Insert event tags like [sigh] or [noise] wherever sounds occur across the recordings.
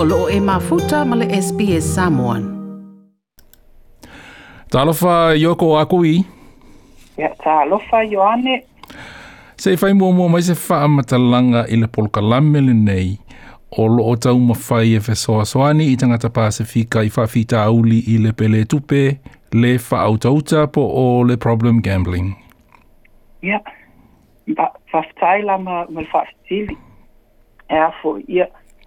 olo e mafuta male SPS Samoan. Talofa Yoko Akui. Ya, talofa Yoane. Se fai mua mua mai se faa matalanga ila polka lamele nei o loo tau mawhai e whesoa soani i tangata Pasifika i whawhita auli i le pele tupe le whaautauta po o le problem gambling. Ia, yeah. whaftai la ma, ma E fo, ia,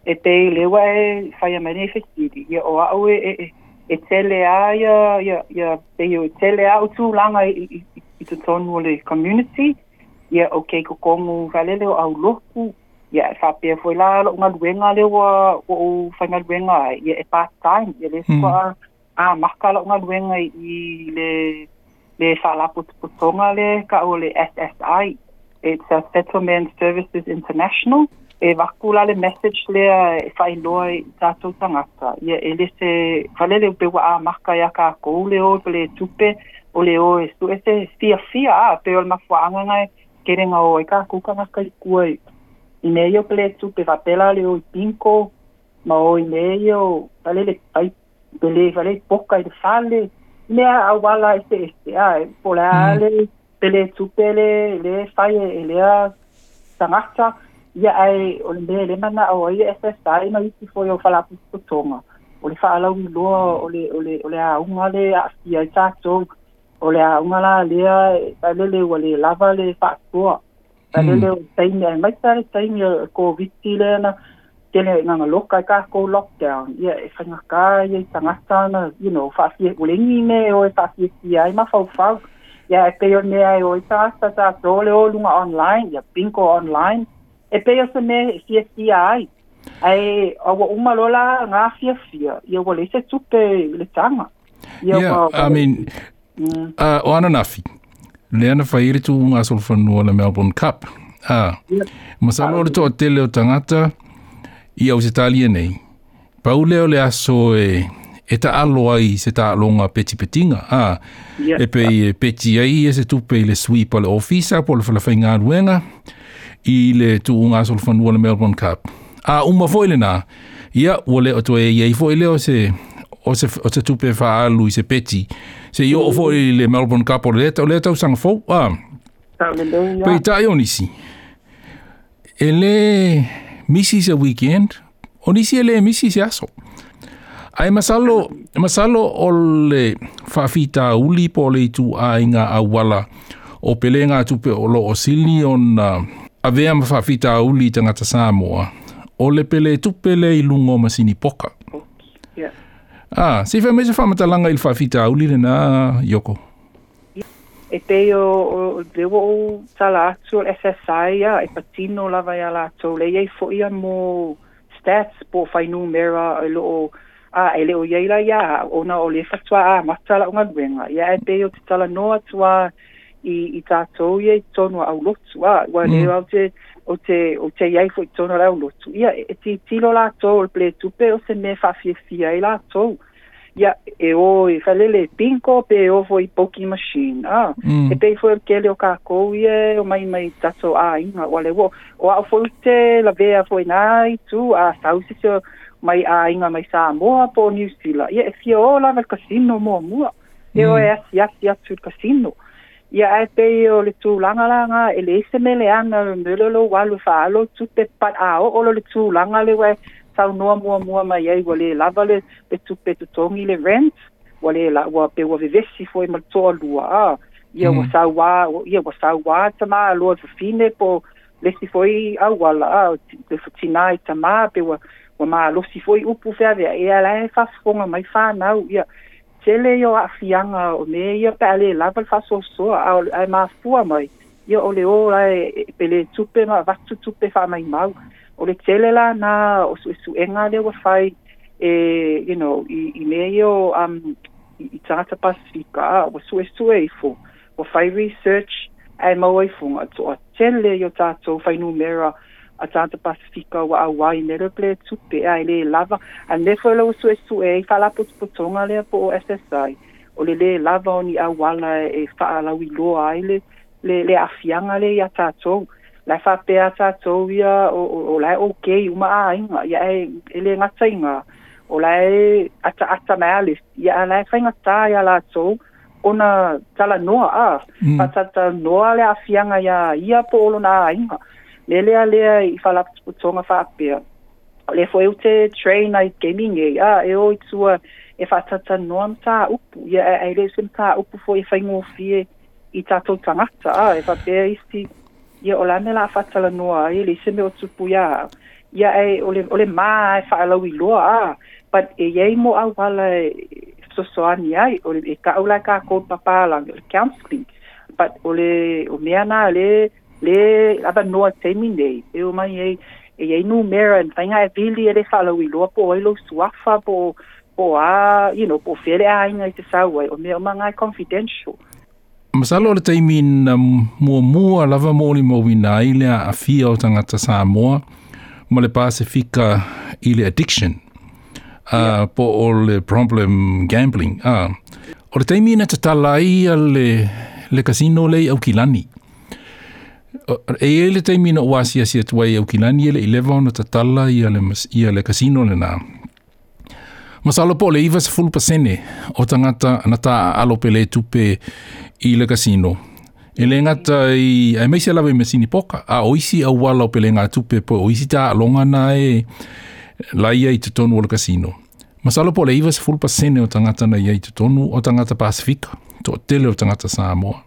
e pe le wa e fai a manifestiri ia o au e, e e e tele a ia ia ia pe o tele a utu langa i i tonu le community ya o kei kokongu valele o au loku ia e fape foi la lo unga duenga le wa o o fai nga duenga ia e part time ya le sko hmm. a a maka lo unga duenga i, le le sala putonga le ka o le SSI it's a settlement services international e wakula le message lea e whai noa i tātou tangata. Ia e le se whalele upe wa a maka ia ka kou leo i pele e tupe o leo e su e se fia fia a peo le mafua anganga e kerenga o e ka kukanga kai kua i. I mei o pele e tupe wa pela leo i pinko ma o i mei o whalele pai pele i whalele poka i te whale mea a wala i e se este a e pole a le mm. pele tupe le le whai e lea tangata e ya ai o le mea lema na aua ia efesa ai maiti foi o falapupotoga o le faalauiloa ole ole ole auga le aafia i tatou o le auga lalea faalele ua le lava le faatoa faalele e hmm. o taimi ae maita le taimi o covid le na tele e nga loka ka e ko lockdown ya e fanga ka ia tanga tana you know fa fi o le ni me o fa fi si ai ma fa fa ia e pe yo ne ai o ta sa sa so le o lunga online ya pinko online e pe o se me fia fia ai. Ai, o wa uma lola ngā fia fia. Ia wa le se tupe le tanga. yeah, I mean, mm. uh, o ananafi. Le ana whaire tu ngā solfanua le Melbourne Cup. Ah, yeah. Masama o le tō tele tangata i au se talia nei. Pau leo le aso e e ta alo ai se ta alo peti petinga. Ah, yeah. E pe i e peti ai e se tupe i le sweep o le ofisa po le whalawhai ruenga. i le tu unga sol fanua le Melbourne Cup. A umma foi le na, ia ua leo to e iei foi leo se, o se, o se tupe wha alu i se peti. Se io o mm. foi le Melbourne Cup o le leta, o leta usanga fau, a. Pei ta i onisi. E le misi se weekend, onisi e le misi se aso. Ai masalo, masalo o le whawhita uli po le tu a inga a wala o pelenga tupe o lo o sili on uh, avea ma whawhita a uli i tangata Samoa, o le pele tupele i lungo ma sini poka. Ah, si fa mese fa mata langa il fa fita u lile na yoko. E te o de wo sala su el SSI e patino la vai ala to le ye fo ia mo stats po fa i numera e o lo a ele o ye la ya ona o le fa tswa a mata unga gwenga ya e te o tsala no atua, i, i tātou ia i tono au lotu. Ah, wa mm. leo au te, o te, o te iai fo i tono au lotu. Ia, e, e ti tilo lātou o ple tupe o se me whawhia fia i lātou. Ia, e o i e whalele pinko pe e o fo i poki machine. Ah, mm. e pei fo i kele o kākou ia o mai mai tātou a inga. Wa leo, o au fo i la vea fo i nai tu a ah, sausi se mai a inga mai sa moa po New Zealand. Ia, e fia o lawa kasino mua mua. Mm. E o mm. e asi asi atu kasino. Mm ia ae pei o le tulagalaga e le ise meleaga mele lo walu faalo tu te o lo le tulaga le ua saunoa muamua mai ai ua lē lava le le tupe totogi le rent ua la wa pe ua vevesi foi ma le toalua a ia ua hmm. sauā ia ua sauā tamā aloa fafine po lesi foi auala a le fatinā i tamā pe ua ua mālosi foi upu feaveaea e lae fafofoga mai fanau ia ya tele yo afianga o me ia pe la pa fa so so a a ma fu mai yo ole le ora e, e pe le tupe ma va tupe fa mai mau o le tele la na o su e su enga le wa fai e you know i i me yo um i, i tata pasifika o su e su e fo o fai research e mo e fo to tele yo tato fai numera mera a tata pasifika wa a wai nere ple tupe a ele lava a nefo ele usu e su e i fala potonga lea po o SSI o le le lava oni a wala e faa la wi a ele le le afianga le ya tato la fa pe a tato ya o o la okay uma a inga ya e ele ngata inga o la e ata ata mali ya la fa inga ta ia la tso ona tala noa a mm. tata noa le afianga ya ia po ona inga le le le i fa la tsonga fa pia le foi o te train ai gaming e a e o tsua e fa tsatsa norm ta upu ya e le sim ta upu fo e fa ngo fi i ta to a e fa isti ye o la me la fa e le sim o tsupu ya ya e o le o ma e fa la wi a but e ye mo a wala e, e so ani ai e o le ka o la ka ko papa la but o le o me ana le le aba noa temi nei e o mai e e ei nu mera en fainga e vili e le whalau i loa po oilo suafa po po a you know po fere a inga i te sawai o mea o ma ngai confidential Masalo le teimi na um, mua mua lava mōli mō wina i lea a fia o tangata sā moa ma le pāse fika i le addiction uh, yeah. po o le problem gambling. Uh, o le teimi na e tatala i le, le casino lei au kilani. Eh, e e le teimi na ua si asia tua i au ele i ona ta tala i ale, i ale kasino le nā. Masalo po le iwa se fulpa sene o tangata na ta alo pe tupe i le kasino. E le ngata i ai mei se lawe me sini poka a oisi a wala o pe le tupe po oisi ta longa na e laia i te tonu o le kasino. Masalo po le iwa se fulpa sene o tangata na ia i te tonu o tangata Pasifika to tele o tangata Samoa.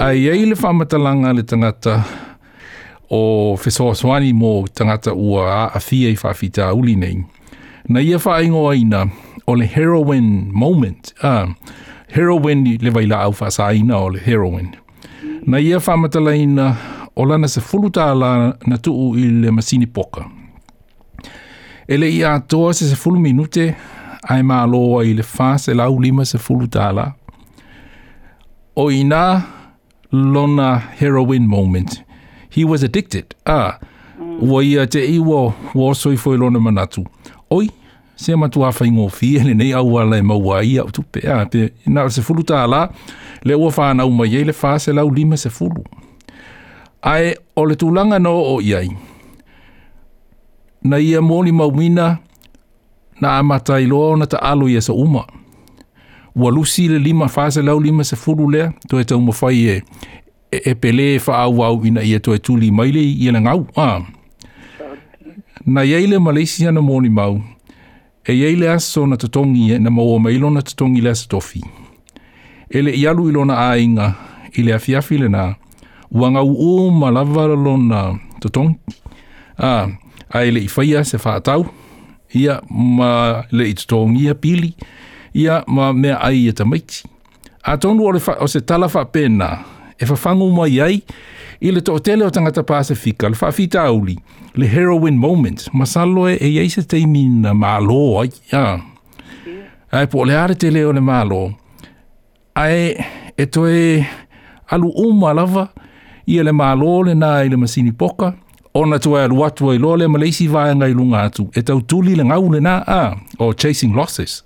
Ai, ai le whamatalanga le tangata o Fesoaswani mō tangata ua a a fia i whawhita uli nei. Na ia wha ingo aina o le heroine moment. Uh, heroine le vaila au wha sa aina o le heroine. Na ia whamatalaina o lana se fuluta ala na tuu i le masini poka. Ele ia toa se se fulu minute ai maa loa i le fa se lau lima se fuluta ala o ina lona heroin moment. He was addicted. Ah, mm. wa ia te iwa wa soi foi lona manatu. Oi, se matu a fai ngofi, ele [laughs] nei au ala e maua ia, tu pe, ah, pe, na se fulu ta ala, le ua whana uma ia, le wha se lau lima se fulu. Ae, o le tulanga no o iai, na ia mōni maumina, na amata iloa o na ta alo ia sa uma ua lusi le lima fase lau lima se fulu lea, to e tau mawhai e, e, e pele e wha au au ina ia to e tuli maile i ena ngau. Ah. Na iei le Malaysia na mōni mau, e iei le aso na tatongi e na maua mailo na tatongi le asatofi. E le ialu ilona ainga i le afiafi le nā, ua ngau o malavara lo na tatongi. Ah. A ele i whaia se whaatau, ia ma le i tatongi pili, ia ma mea ai e tamaiti. A tonu o, o se talafa pena, e fafangu mai ai, i le tootele o tangata Pasifika, le fafita auli, le heroin moment, salo e e se teimi na malo, ai, ia. Ai, po le are te leo le malo, ai, e toe alu uma lava, i e le malo le na i le masini poka, ona tu ai alu atua i lo le maleisi vaenga i lunga atu, e tau tuli le ngau le na, a, o chasing losses,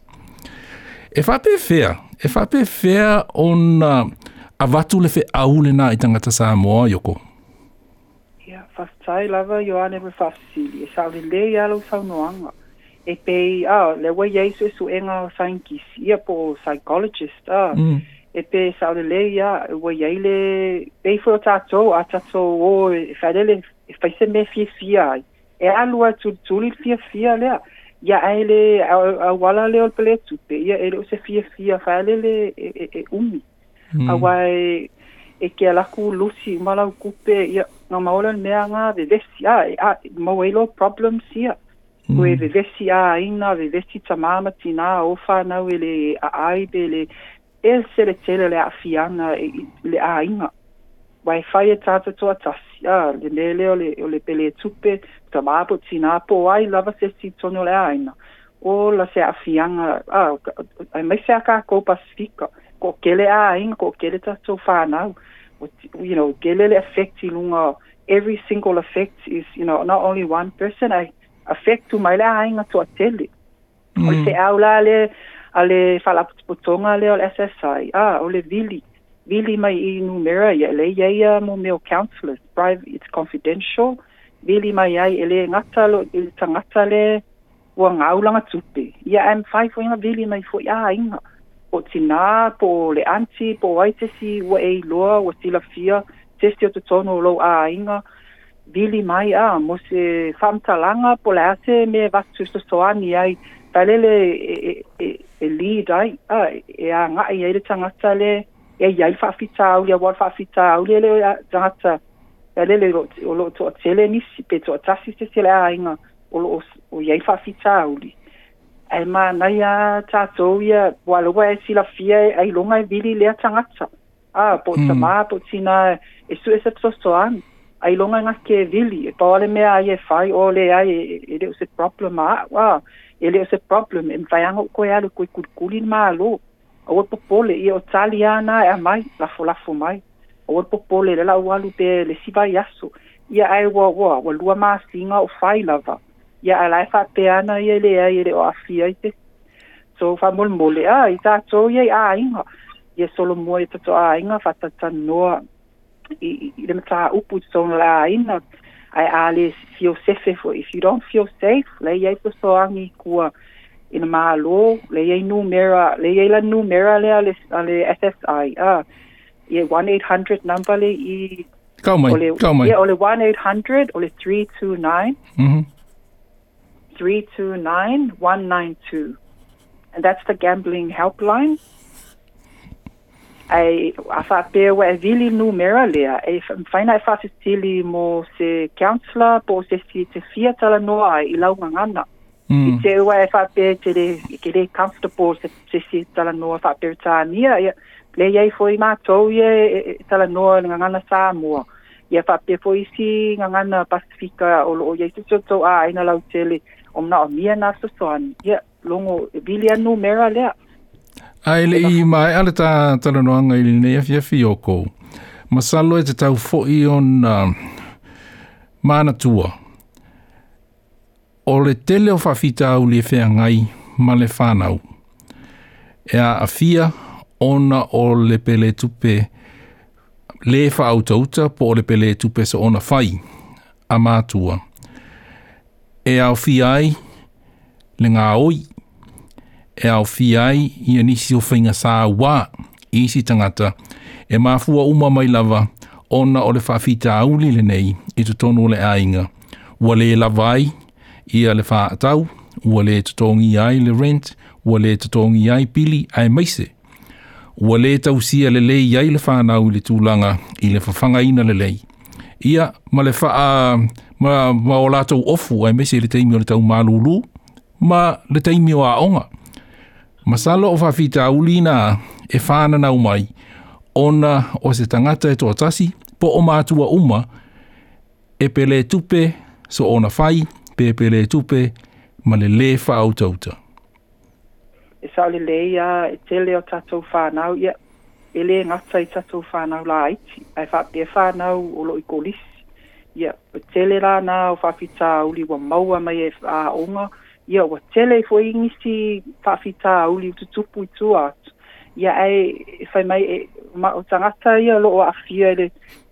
e whape fea, e whape fea o na a watu le whea aule nā i tangata sā moa, Yoko. Ia, yeah, whaftai lava yo ane me whafsili, e sāwe le i alo whaunoanga. E pei, a, ah, le wai eiso e su enga o saingis, ia po psychologist, a, ah. mm. e pe sāwe le i a, e wai eile, pei fwo tātou, a tātou o, e whaidele, e whaise me fia fia, e alua tūtuli fia fia lea, ya ele a wala le ol pele tupe ya ele se fie fie fa ele e, e e umi mm. a wai e ke ala ku lusi mala ku pe ya no maola me anga de vesi a e, a moelo problem si ya hmm. ku e vesi a ina de vesi tamama tina o fa na ele a ai pele el se le tele le a fianga e, le a ina wai fa ye tata to atas ya ah, de lele o le o le pele e tupe ta ma po tina po ai lava se si tono le aina o la se afianga a ah, ai mai se ka ko pasifika ko kele a ai ko kele ta so fa na you know kele le effect i lunga every single effect is you know not only one person i affect to my mm. la ainga to atele mm. o se aula le ale fala potonga le o le SSI ah o le vili Vili mai i numera ya ele ia mo meo counselor. Private, it's confidential. Vili mai ai ele ngata lo il tangata le ua ngaulanga tupi Ia am 5 o inga mai fo ia inga. O tina, po le anti, po waitesi, ua e loa, ua sila fia, testi o tono lo a inga. Vili mai a, mo se whamtalanga po le ase me vatu soani ai. Palele e, e, e, e lead ai, a, e a ngai tangata le tangata le e ia i whaafita au, ia wad whaafita au, lele o jangata, ia lele o lo to tele nisi, pe to atasi se tele a inga, o lo o ia i whaafita au li. Ai ma, na ia tātou ia, wā e si la fia, ai longa e vili lea tangata. Ah, po mm. tamā, po tina, e su e se tostoan, ai longa e ngake e vili, e paole mea ai e whai, o le ai, e, e, e leo se problem, ah, wā, e leo se problem, e mwhaianga koe alu, koe kulkuli ma alu, o e popole i o tali ana e mai la fo mai o popole le la walu te le siba yaso ia ai wa wa wa lua ma singa o fai lava ia ai lai fa e te ana ia le ai le o afia i te so fa mol mole a ah, i ta to ia a inga ia solo mo i to a inga fa ta ta noa i le ta upu so la inga ai ale fio sefe fo if you don't feel safe le ia i to so angi kua ina mālo le iei numera le iei la numera le ale ale SSI a ia 1800 number le i Kau mai, ole, kau mai. ole 1-800, ole 329, -hmm. 329-192. And that's the gambling helpline. Ai, a whapea wa e vili numera lea. E whaina e whasitili mo se counselor, po se si te fiatala noa i launga ngana. mm. i te ua e whape te re, i ke re comfortable se, se si tala noa whape o tānia. Le iei fwoi mā tau e, e, e tala noa ni ngangana sā mua. Ia whape fwoi si ngangana Pasifika o loo iei tuto tau a aina lau tele o mna o mia nā sasoan. Ia longo, e bili anu mera lea. Ai le i mai ale tā tala noa ngai nei nea afi o kou. Masalo e te tau fwoi on mana tua o le tele o whawhita au le whea ngai ma le whanau. E a awhia ona o le pele tupe le whaautauta po o le pele tupe sa ona whai a mātua. E au whiai le ngā oi. E au ai i anisi o whainga sā wā i si tangata e māfua uma mai lava ona o le whawhita auli le nei i tu tonu le ainga. Wale lavai ia le fa atau, ua le tatongi ai le rent, ua le tatongi ai pili ai maise. Ua le tausia le lei ai le whanau le tūlanga i le whawhanga ina le lei. Ia, ma le wha, uh, ma, ma o lātou ofu ai maise le teimio le tau malulu, ma le teimio a onga. Ma salo o whawhita ulina e whanana mai, ona o se tangata e tōtasi, po o mātua uma, e pele tupe so ona whai, pepele e tupe ma le le fa auto auto e sa le le ya e te le o tato fa nau ya e le ngata i tato fa nau la ai ai fa pe fa o lo i kolis ya o te le la na o fa fita uli wa maua mai e a onga ya o te le fo ingisi fa fita uli tu tupu i tu atu ya ai e fai mai e ma o tangata ia lo o afia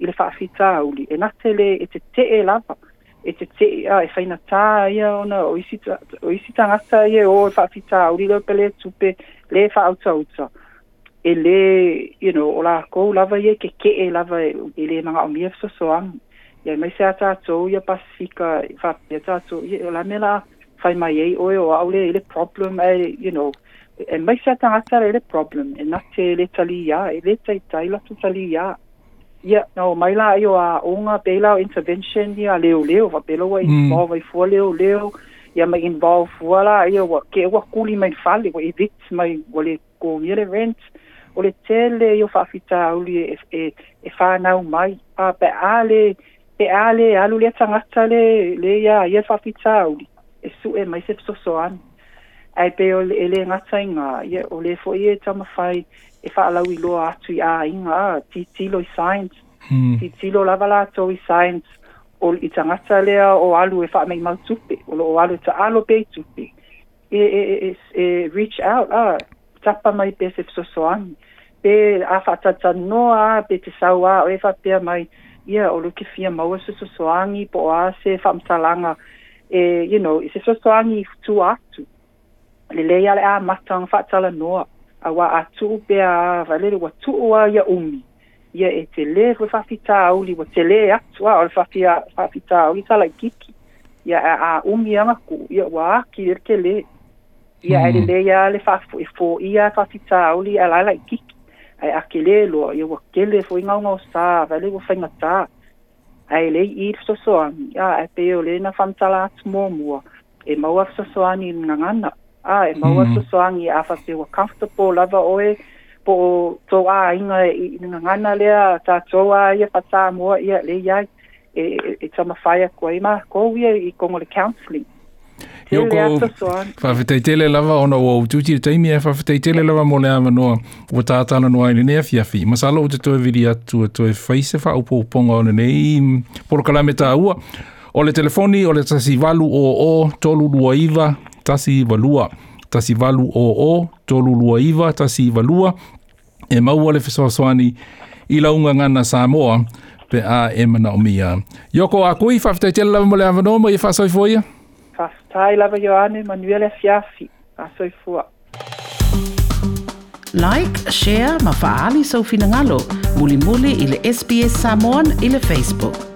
i le fa fita uli e na te le e te te e lava ya e te te ia e whaina tā ia ona o isi, ta, o tangata ia e o e whaafita a urilo pe le tupe le wha auta auta e le you know o la kou lava ia e ke ke e lava e, e le manga o mia fso so am ia mai se ata ato ia pasifika whaafi ata ato ia o la mela whai mai ei oe o au le ele problem e you know e mai se ata ata le problem e na te le tali ia e le tai tai la tu tali ia ia yeah, no mai la io a unga pela intervention ia leo leo va pelo wa mm. involve mm. for leo leo ia mai involve voila io wa ke wa kuli mai fali wa evict mai wale ko mere rent o le tele io fa fita uli e e, e fa na mai pa pe ale pe ale alu le tanga tale le ia ia fa fita uli e su e mai se so so an mm ai pe ole ele nga tsainga ye ole fo ye tama fai e fa la wi lo atu ya inga ti ti lo science hmm. ti ti lo la vala to i science ol i tanga tsalea o alu e fa me mal tupe ol o alu tsa alo pe tupe e, e e e, e, reach out a ah, tapa mai pe se so so an pe a fa tsa tsa no a pe te sa wa e fa pe mai ye yeah, ol ki fia mau se so so an i po a se fa mtsalanga e you know se so so an i tu atu lelei a le a mataga faatalanoa auā atuu pea vaelele ua tu'u a ia umi ia e telē foi faafitauli ua telē atu a o le faafitauli talaikiki ia a umi agaku ia ua aki le telē ia e lelei hmm. e a le faafoʻifōi a faafitauli a lae laikiki ae akelē loa ia ua kele foi gaugao sā vaele ua faigatā ae lei i le fesoasoani a e pei o lē na famatala atu muamua e maua fesoasoani i le gagana ae maua mm. tosoagi afa feua comfortable lava oe po to a inga i nga ngana lea ta choa ia pa ta ia le ia e e ta ma fire ko i ma ko wi i ko le counseling Yo go fa fetele lava ona o tu ti te mi fa e fetele lava mo le ama no o ta ta no ai ne fi fi ma salo te to vi dia tu to e fa se fa o po po ngon ne por kala o le telefoni o le tasi valu o o tolu duaiva tasi valua tasi valu o o tolu lua iva tasi valua e mau ale fiso soani i launga ngana Samoa pe a e mana o mia yoko a kui fafte te lava mole ava no mo i faso i foia fastai lava joane manuele fiafi faso i fua like share ma faali so finangalo muli muli ile sbs samon ile facebook